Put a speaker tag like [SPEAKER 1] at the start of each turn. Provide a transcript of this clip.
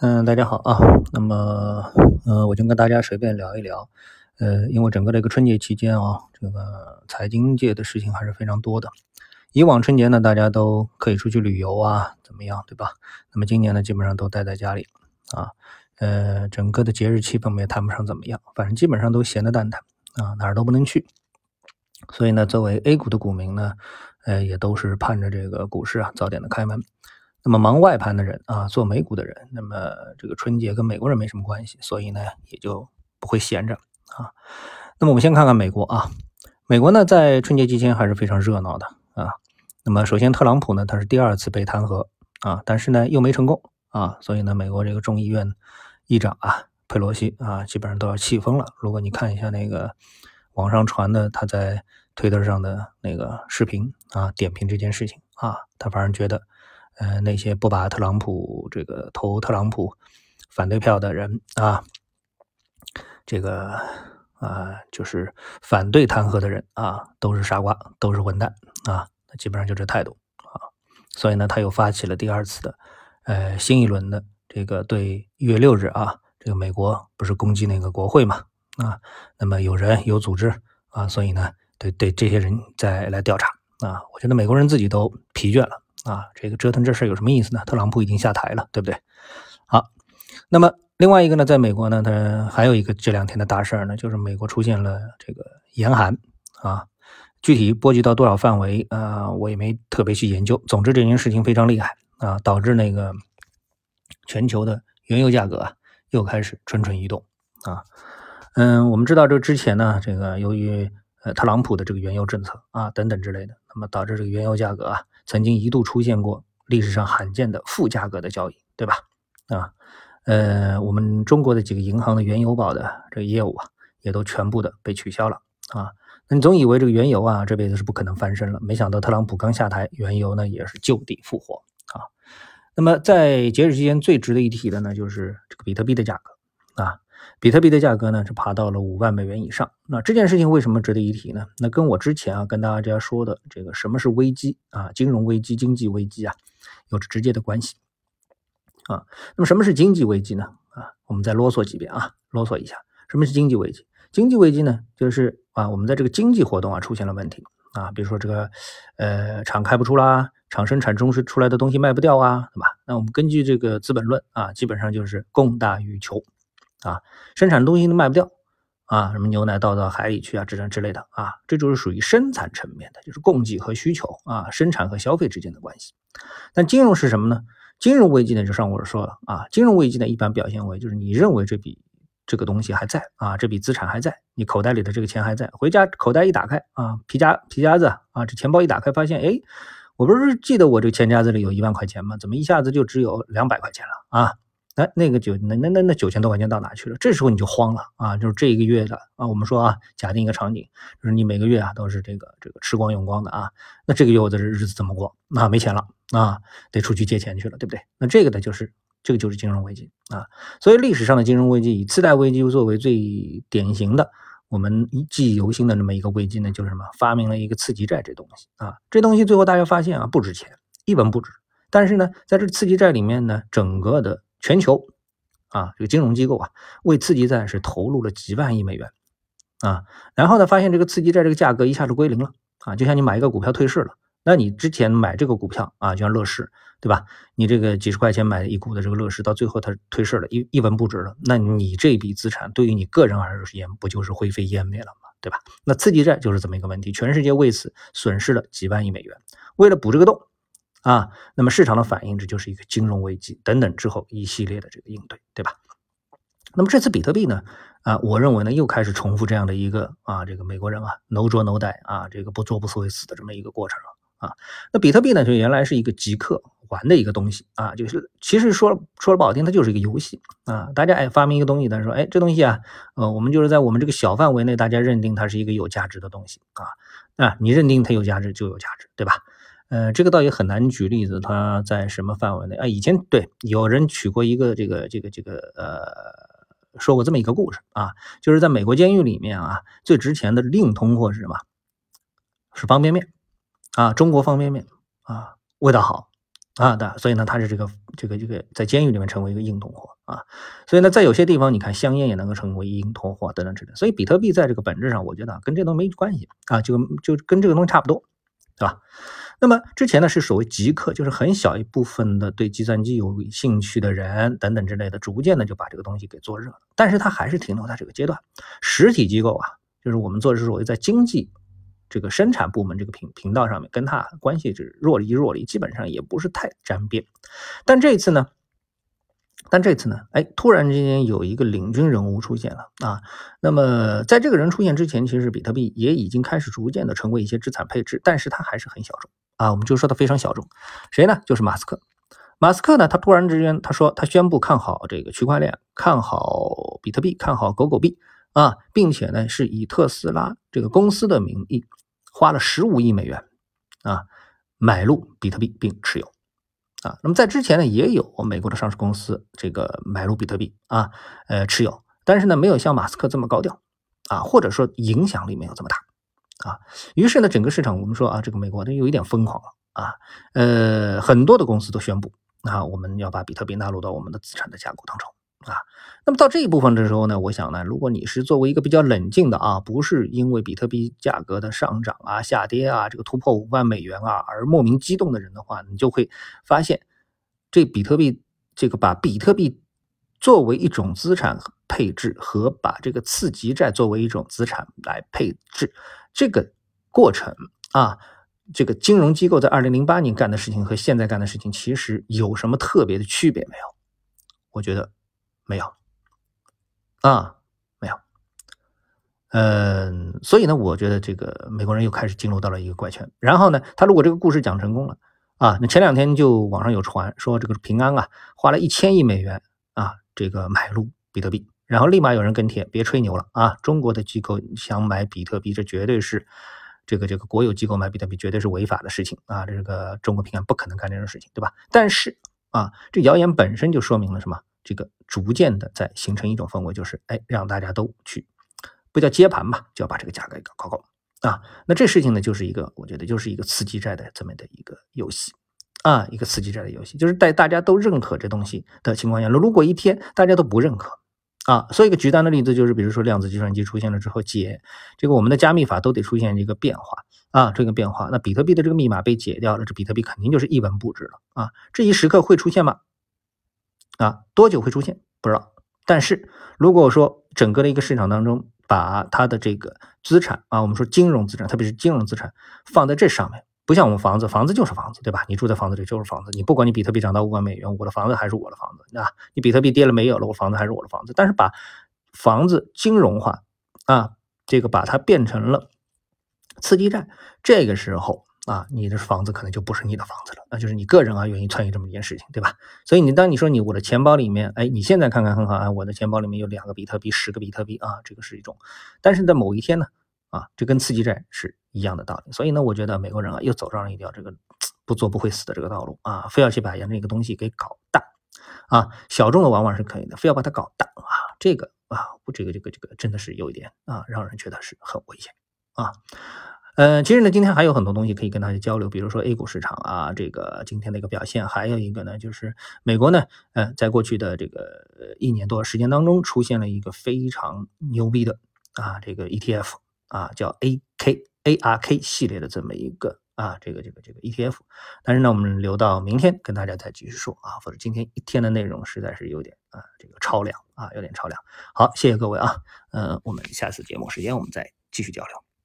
[SPEAKER 1] 嗯，大家好啊。那么，呃，我就跟大家随便聊一聊。呃，因为整个这个春节期间啊，这个财经界的事情还是非常多的。以往春节呢，大家都可以出去旅游啊，怎么样，对吧？那么今年呢，基本上都待在家里啊。呃，整个的节日气氛我们也谈不上怎么样，反正基本上都闲得蛋疼啊，哪儿都不能去。所以呢，作为 A 股的股民呢，呃，也都是盼着这个股市啊早点的开门。那么忙外盘的人啊，做美股的人，那么这个春节跟美国人没什么关系，所以呢也就不会闲着啊。那么我们先看看美国啊，美国呢在春节期间还是非常热闹的啊。那么首先特朗普呢他是第二次被弹劾啊，但是呢又没成功啊，所以呢美国这个众议院议长啊佩洛西啊基本上都要气疯了。如果你看一下那个网上传的他在推特上的那个视频啊，点评这件事情啊，他反而觉得。呃，那些不把特朗普这个投特朗普反对票的人啊，这个啊，就是反对弹劾的人啊，都是傻瓜，都是混蛋啊，基本上就这态度啊。所以呢，他又发起了第二次的呃新一轮的这个对一月六日啊，这个美国不是攻击那个国会嘛啊，那么有人有组织啊，所以呢，对对这些人再来调查啊，我觉得美国人自己都疲倦了。啊，这个折腾这事有什么意思呢？特朗普已经下台了，对不对？好，那么另外一个呢，在美国呢，它还有一个这两天的大事呢，就是美国出现了这个严寒啊，具体波及到多少范围啊，我也没特别去研究。总之这件事情非常厉害啊，导致那个全球的原油价格啊又开始蠢蠢欲动啊。嗯，我们知道这之前呢，这个由于呃特朗普的这个原油政策啊等等之类的，那么导致这个原油价格啊。曾经一度出现过历史上罕见的负价格的交易，对吧？啊，呃，我们中国的几个银行的原油宝的这个业务啊，也都全部的被取消了啊。那你总以为这个原油啊这辈子是不可能翻身了，没想到特朗普刚下台，原油呢也是就地复活啊。那么在节日期间最值得一提的呢，就是这个比特币的价格啊。比特币的价格呢是爬到了五万美元以上。那这件事情为什么值得一提呢？那跟我之前啊跟大家说的这个什么是危机啊，金融危机、经济危机啊，有着直接的关系啊。那么什么是经济危机呢？啊，我们再啰嗦几遍啊，啰嗦一下，什么是经济危机？经济危机呢，就是啊我们在这个经济活动啊出现了问题啊，比如说这个呃厂开不出啦，厂生产中是出来的东西卖不掉啊，对吧？那我们根据这个《资本论》啊，基本上就是供大于求。啊，生产东西都卖不掉啊，什么牛奶倒到海里去啊，这之类的啊，这就是属于生产层面的，就是供给和需求啊，生产和消费之间的关系。但金融是什么呢？金融危机呢，就上我说了啊，金融危机呢，一般表现为就是你认为这笔这个东西还在啊，这笔资产还在，你口袋里的这个钱还在，回家口袋一打开啊，皮夹皮夹子啊，这钱包一打开，发现哎，我不是记得我这个钱夹子里有一万块钱吗？怎么一下子就只有两百块钱了啊？那，那个九那那那那九千多块钱到哪去了？这时候你就慌了啊！就是这一个月的啊，我们说啊，假定一个场景，就是你每个月啊都是这个这个吃光用光的啊，那这个月我的日子怎么过？那没钱了啊，得出去借钱去了，对不对？那这个呢，就是这个就是金融危机啊。所以历史上的金融危机以次贷危机作为最典型的，我们记忆犹新的那么一个危机呢，就是什么？发明了一个次级债这东西啊，这东西最后大家发现啊，不值钱，一文不值。但是呢，在这次级债里面呢，整个的全球啊，这个金融机构啊，为次级债是投入了几万亿美元啊，然后呢，发现这个次级债这个价格一下子归零了啊，就像你买一个股票退市了，那你之前买这个股票啊，就像乐视对吧？你这个几十块钱买一股的这个乐视，到最后它退市了，一一文不值了，那你这笔资产对于你个人而言，不就是灰飞烟灭了吗？对吧？那次级债就是这么一个问题，全世界为此损失了几万亿美元，为了补这个洞。啊，那么市场的反应，这就是一个金融危机等等之后一系列的这个应对，对吧？那么这次比特币呢，啊，我认为呢又开始重复这样的一个啊，这个美国人啊，no 作 no die 啊，这个不做不会死的这么一个过程了啊。那比特币呢，就原来是一个极客玩的一个东西啊，就是其实说说了不好听，它就是一个游戏啊。大家哎发明一个东西，但是说哎这东西啊，呃，我们就是在我们这个小范围内，大家认定它是一个有价值的东西啊啊，你认定它有价值就有价值，对吧？呃，这个倒也很难举例子，它在什么范围内啊？以前对有人取过一个这个这个这个呃，说过这么一个故事啊，就是在美国监狱里面啊，最值钱的硬通货是什么？是方便面啊，中国方便面啊，味道好啊，的，所以呢，它是这个这个这个在监狱里面成为一个硬通货啊，所以呢，在有些地方，你看香烟也能够成为硬通货等等之类，所以比特币在这个本质上，我觉得跟这都没关系啊，就就跟这个东西差不多，对吧？那么之前呢是所谓极客，就是很小一部分的对计算机有兴趣的人等等之类的，逐渐的就把这个东西给做热了，但是它还是停留在这个阶段，实体机构啊，就是我们做的是所谓在经济。这个生产部门这个频频道上面跟他关系是若离若离，基本上也不是太沾边。但这一次呢，但这次呢，哎，突然之间有一个领军人物出现了啊。那么在这个人出现之前，其实比特币也已经开始逐渐的成为一些资产配置，但是它还是很小众啊。我们就说它非常小众，谁呢？就是马斯克。马斯克呢，他突然之间他说他宣布看好这个区块链，看好比特币，看好狗狗币。啊，并且呢，是以特斯拉这个公司的名义，花了十五亿美元啊，买入比特币并持有啊。那么在之前呢，也有美国的上市公司这个买入比特币啊，呃，持有，但是呢，没有像马斯克这么高调啊，或者说影响力没有这么大啊。于是呢，整个市场我们说啊，这个美国它有一点疯狂了啊，呃，很多的公司都宣布啊，我们要把比特币纳入到我们的资产的架构当中。啊，那么到这一部分的时候呢，我想呢，如果你是作为一个比较冷静的啊，不是因为比特币价格的上涨啊、下跌啊、这个突破五万美元啊而莫名激动的人的话，你就会发现，这比特币这个把比特币作为一种资产配置和把这个次级债作为一种资产来配置这个过程啊，这个金融机构在二零零八年干的事情和现在干的事情其实有什么特别的区别没有？我觉得。没有，啊，没有，嗯，所以呢，我觉得这个美国人又开始进入到了一个怪圈。然后呢，他如果这个故事讲成功了，啊，那前两天就网上有传说这个平安啊，花了一千亿美元啊，这个买入比特币，然后立马有人跟帖，别吹牛了啊，中国的机构想买比特币，这绝对是这个这个国有机构买比特币绝对是违法的事情啊，这个中国平安不可能干这种事情，对吧？但是啊，这谣言本身就说明了什么？这个逐渐的在形成一种氛围，就是哎，让大家都去，不叫接盘吧，就要把这个价格搞高高啊。那这事情呢，就是一个我觉得就是一个刺激债的这么的一个游戏啊，一个刺激战的游戏，就是在大家都认可这东西的情况下，如果一天大家都不认可啊，所以一个极端的例子，就是比如说量子计算机出现了之后，解这个我们的加密法都得出现一个变化啊，这个变化，那比特币的这个密码被解掉了，这比特币肯定就是一文不值了啊。这一时刻会出现吗？啊，多久会出现不知道，但是如果说整个的一个市场当中，把它的这个资产啊，我们说金融资产，特别是金融资产放在这上面，不像我们房子，房子就是房子，对吧？你住在房子里就是房子，你不管你比特币涨到五万美元，我的房子还是我的房子啊。你比特币跌了没有了，我房子还是我的房子。但是把房子金融化啊，这个把它变成了刺激债，这个时候。啊，你的房子可能就不是你的房子了，那就是你个人啊愿意参与这么一件事情，对吧？所以你当你说你我的钱包里面，哎，你现在看看很好啊，我的钱包里面有两个比特币，十个比特币啊，这个是一种。但是在某一天呢，啊，这跟刺激债是一样的道理。所以呢，我觉得美国人啊又走上了一条这个不做不会死的这个道路啊，非要去把那个东西给搞大啊，小众的往往是可以的，非要把它搞大啊，这个啊，这个这个这个真的是有一点啊，让人觉得是很危险啊。呃，其实呢，今天还有很多东西可以跟大家交流，比如说 A 股市场啊，这个今天的一个表现，还有一个呢，就是美国呢，呃，在过去的这个一年多时间当中，出现了一个非常牛逼的啊，这个 ETF 啊，叫 AKARK 系列的这么一个啊，这个这个这个 ETF，但是呢，我们留到明天跟大家再继续说啊，否则今天一天的内容实在是有点啊，这个超量啊，有点超量。好，谢谢各位啊，呃，我们下次节目时间我们再继续交流。